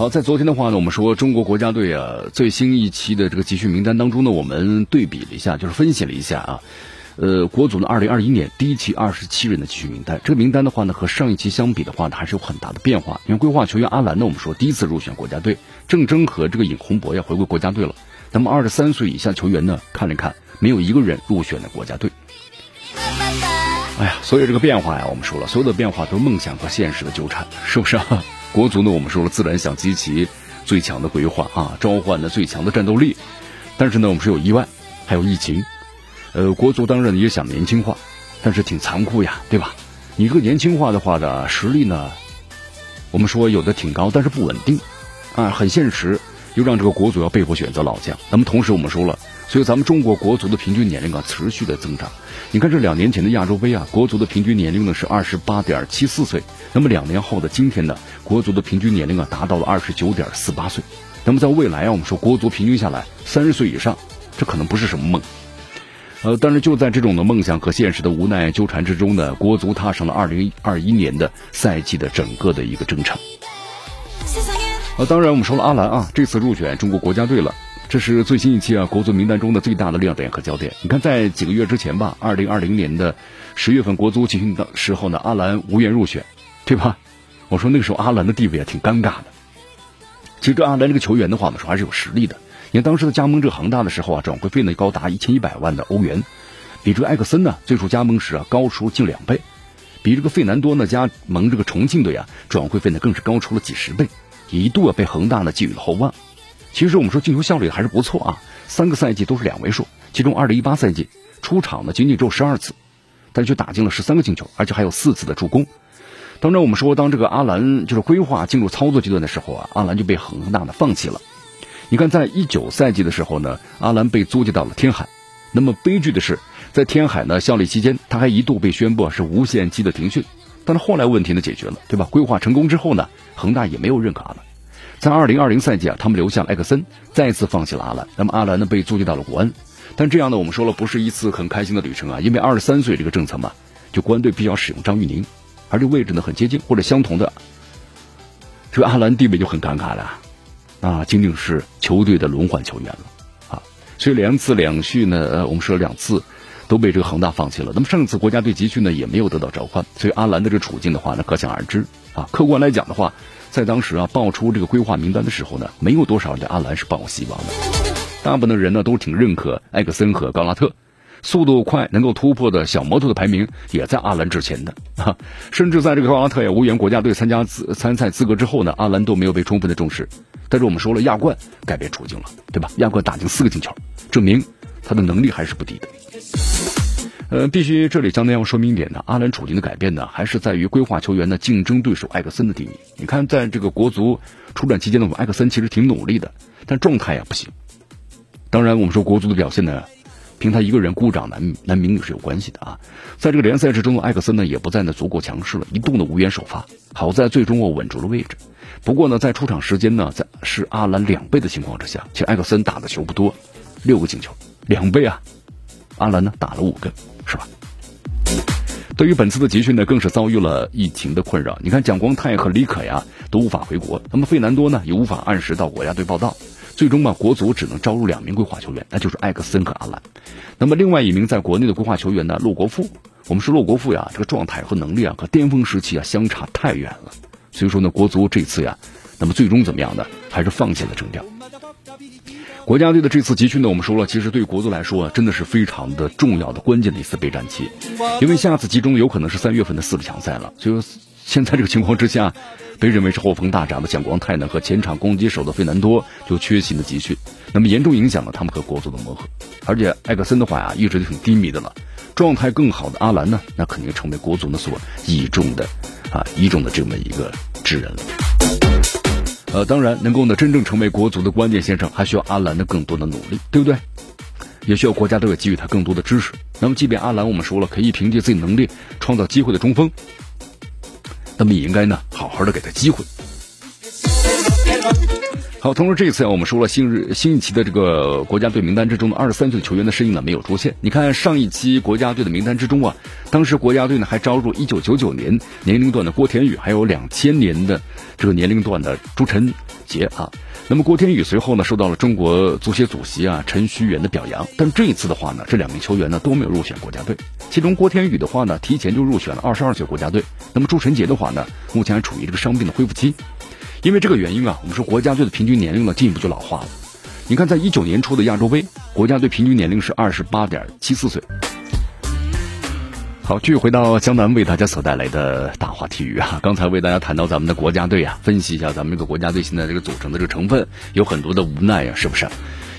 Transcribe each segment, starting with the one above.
好，在昨天的话呢，我们说中国国家队啊最新一期的这个集训名单当中呢，我们对比了一下，就是分析了一下啊，呃，国足的二零二一年第一期二十七人的集训名单，这个名单的话呢和上一期相比的话呢还是有很大的变化。因为规划球员阿兰呢，我们说第一次入选国家队，郑铮和这个尹洪博要回归国家队了。那么二十三岁以下球员呢，看了看，没有一个人入选的国家队。哎呀，所以这个变化呀，我们说了，所有的变化都是梦想和现实的纠缠，是不是啊？国足呢，我们说了，自然想集齐最强的规划啊，召唤呢最强的战斗力。但是呢，我们是有意外，还有疫情。呃，国足当然也想年轻化，但是挺残酷呀，对吧？你这个年轻化的话呢，实力呢，我们说有的挺高，但是不稳定啊，很现实，又让这个国足要被迫选择老将。那么同时我们说了。所以咱们中国国足的平均年龄啊持续的增长，你看这两年前的亚洲杯啊，国足的平均年龄呢是二十八点七四岁，那么两年后的今天呢，国足的平均年龄啊达到了二十九点四八岁，那么在未来啊，我们说国足平均下来三十岁以上，这可能不是什么梦，呃，但是就在这种的梦想和现实的无奈纠缠之中呢，国足踏上了二零二一年的赛季的整个的一个征程。呃，当然我们说了阿兰啊，这次入选中国国家队了。这是最新一期啊，国足名单中的最大的亮点和焦点。你看，在几个月之前吧，二零二零年的十月份国足集训的时候呢，阿兰无缘入选，对吧？我说那个时候阿兰的地位啊挺尴尬的。其实这阿兰这个球员的话，我们说还是有实力的。你看当时的加盟这恒大的时候啊，转会费呢高达一千一百万的欧元，比这个艾克森呢最初加盟时啊高出近两倍，比这个费南多呢加盟这个重庆队啊转会费呢更是高出了几十倍，一度啊被恒大呢寄予了厚望。其实我们说进球效率还是不错啊，三个赛季都是两位数，其中二零一八赛季出场呢仅仅只有十二次，但却打进了十三个进球，而且还有四次的助攻。当然，我们说当这个阿兰就是规划进入操作阶段的时候啊，阿兰就被恒大的放弃了。你看，在一九赛季的时候呢，阿兰被租借到了天海。那么悲剧的是，在天海呢效力期间，他还一度被宣布是无限期的停训。但是后来问题呢解决了，对吧？规划成功之后呢，恒大也没有认可阿兰。在二零二零赛季啊，他们留下了埃克森，再次放弃了阿兰。那么阿兰呢，被租借到了国安。但这样呢，我们说了，不是一次很开心的旅程啊。因为二十三岁这个政策嘛，就国安队必须要使用张玉宁，而这位置呢很接近或者相同的，这个阿兰地位就很尴尬了啊，仅仅是球队的轮换球员了啊。所以两次两续呢，呃，我们说了两次都被这个恒大放弃了。那么上次国家队集训呢，也没有得到召唤。所以阿兰的这个处境的话呢，可想而知啊。客观来讲的话。在当时啊，爆出这个规划名单的时候呢，没有多少人对阿兰是抱有希望的。大部分的人呢，都挺认可埃克森和高拉特，速度快、能够突破的小摩托的排名也在阿兰之前的啊。甚至在这个高拉特也无缘国家队参加资参赛资格之后呢，阿兰都没有被充分的重视。但是我们说了，亚冠改变处境了，对吧？亚冠打进四个进球，证明他的能力还是不低的。呃，必须这里将来要说明一点呢，阿兰处境的改变呢，还是在于规划球员的竞争对手艾克森的定义。你看，在这个国足出战期间呢，我们艾克森其实挺努力的，但状态呀不行。当然，我们说国足的表现呢，凭他一个人孤掌难难鸣也是有关系的啊。在这个联赛之中，艾克森呢也不再呢足够强势了，一度呢无缘首发。好在最终我稳住了位置。不过呢，在出场时间呢，在是阿兰两倍的情况之下，其实艾克森打的球不多，六个进球，两倍啊。阿兰呢打了五个。是吧？对于本次的集训呢，更是遭遇了疫情的困扰。你看，蒋光太和李可呀都无法回国，那么费南多呢也无法按时到国家队报道。最终吧，国足只能招入两名规划球员，那就是艾克森和阿兰。那么另外一名在国内的规划球员呢，骆国富。我们说骆国富呀，这个状态和能力啊，和巅峰时期啊相差太远了。所以说呢，国足这次呀，那么最终怎么样呢？还是放弃了征调。国家队的这次集训呢，我们说了，其实对国足来说啊，真的是非常的重要的关键的一次备战期，因为下次集中有可能是三月份的四强赛了。所以现在这个情况之下，被认为是后锋大闸的蒋光太呢和前场攻击手的费南多就缺席了集训，那么严重影响了他们和国足的磨合。而且艾克森的话呀，一直就挺低迷的了，状态更好的阿兰呢，那肯定成为国足呢所倚重的啊倚重的这么一个智人了。呃，当然能够呢真正成为国足的关键先生，还需要阿兰的更多的努力，对不对？也需要国家队给予他更多的支持。那么，即便阿兰我们说了可以凭借自己能力创造机会的中锋，那么也应该呢好好的给他机会。好，同时这一次啊，我们说了新日新一期的这个国家队名单之中的二十三岁的球员的身影呢没有出现。你看上一期国家队的名单之中啊，当时国家队呢还招入一九九九年年龄段的郭田雨，还有两千年的这个年龄段的朱晨杰啊。那么郭天宇随后呢受到了中国足协主席啊陈戌源的表扬，但这一次的话呢，这两名球员呢都没有入选国家队。其中郭天宇的话呢，提前就入选了二十二岁国家队。那么朱晨杰的话呢，目前还处于这个伤病的恢复期。因为这个原因啊，我们说国家队的平均年龄呢进一步就老化了。你看，在一九年初的亚洲杯，国家队平均年龄是二十八点七四岁。好，继续回到江南为大家所带来的大话体育啊，刚才为大家谈到咱们的国家队啊，分析一下咱们这个国家队现在这个组成的这个成分，有很多的无奈啊，是不是？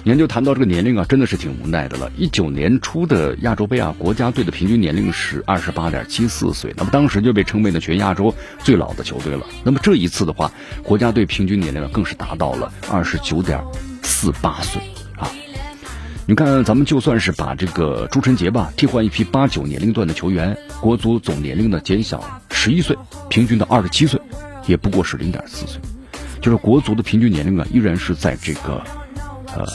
研究谈到这个年龄啊，真的是挺无奈的了。一九年初的亚洲杯啊，国家队的平均年龄是二十八点七四岁，那么当时就被称为呢全亚洲最老的球队了。那么这一次的话，国家队平均年龄更是达到了二十九点四八岁啊。你看，咱们就算是把这个朱晨杰吧替换一批八九年龄段的球员，国足总年龄呢减小十一岁，平均到二十七岁，也不过是零点四岁，就是国足的平均年龄啊，依然是在这个呃。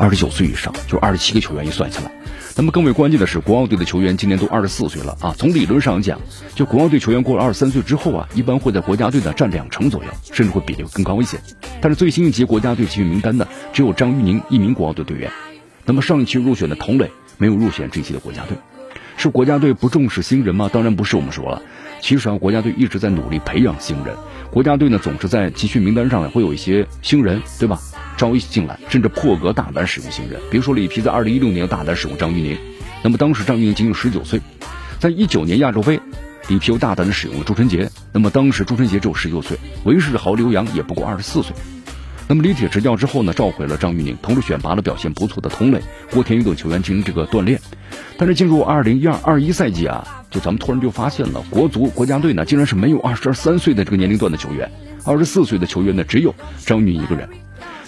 二十九岁以上，就二十七个球员一算下来，那么更为关键的是，国奥队的球员今年都二十四岁了啊。从理论上讲，就国奥队球员过了二十三岁之后啊，一般会在国家队呢占两成左右，甚至会比例更高一些。但是最新一期国家队集训名单呢，只有张玉宁一名国奥队队员。那么上一期入选的童磊没有入选这一期的国家队，是国家队不重视新人吗？当然不是。我们说了，其实啊，国家队一直在努力培养新人。国家队呢总是在集训名单上呢会有一些新人，对吧？招一进来，甚至破格大胆使用新人，比如说里皮在二零一六年大胆使用张玉宁，那么当时张玉宁仅有十九岁，在一九年亚洲杯，里皮又大胆的使用了朱晨杰，那么当时朱晨杰只有十九岁，韦世豪刘洋也不过二十四岁，那么李铁执教之后呢，召回了张玉宁，同时选拔了表现不错的童磊、郭田雨等球员进行这个锻炼，但是进入二零一二二一赛季啊，就咱们突然就发现了国足国家队呢，竟然是没有二十三岁的这个年龄段的球员，二十四岁的球员呢只有张玉宁一个人。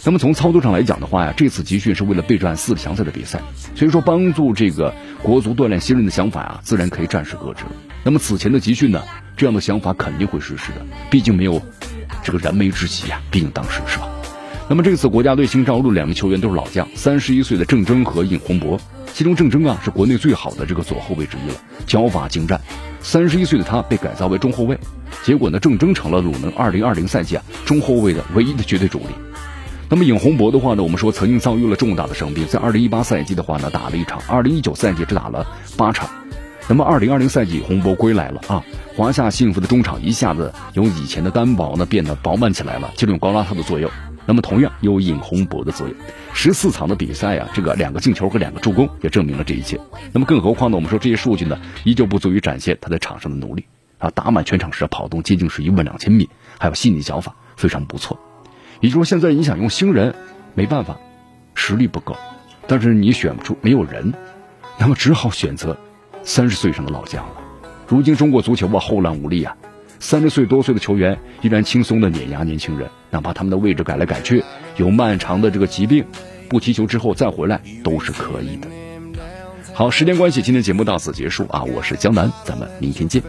那么从操作上来讲的话呀，这次集训是为了备战四个强赛的比赛，所以说帮助这个国足锻炼新人的想法啊，自然可以暂时搁置。那么此前的集训呢，这样的想法肯定会实施的，毕竟没有这个燃眉之急啊，毕竟当时是吧？那么这次国家队新招入两名球员都是老将，三十一岁的郑铮和尹洪博，其中郑铮啊是国内最好的这个左后卫之一了，脚法精湛。三十一岁的他被改造为中后卫，结果呢，郑铮成了鲁能二零二零赛季啊中后卫的唯一的绝对主力。那么尹洪博的话呢，我们说曾经遭遇了重大的伤病，在二零一八赛季的话呢打了一场，二零一九赛季只打了八场。那么二零二零赛季洪博归来了啊，华夏幸福的中场一下子由以前的单薄呢变得饱满起来了，就用高拉特的作用。那么同样有尹洪博的作用，十四场的比赛啊，这个两个进球和两个助攻也证明了这一切。那么更何况呢，我们说这些数据呢依旧不足以展现他在场上的努力啊，打满全场时的跑动接近是一万两千米，还有细腻脚法非常不错。也就是说，现在你想用新人，没办法，实力不够，但是你选不出，没有人，那么只好选择三十岁上的老将了。如今中国足球啊，后浪无力啊，三十岁多岁的球员依然轻松的碾压年轻人，哪怕他们的位置改来改去，有漫长的这个疾病，不踢球之后再回来都是可以的。好，时间关系，今天节目到此结束啊，我是江南，咱们明天见。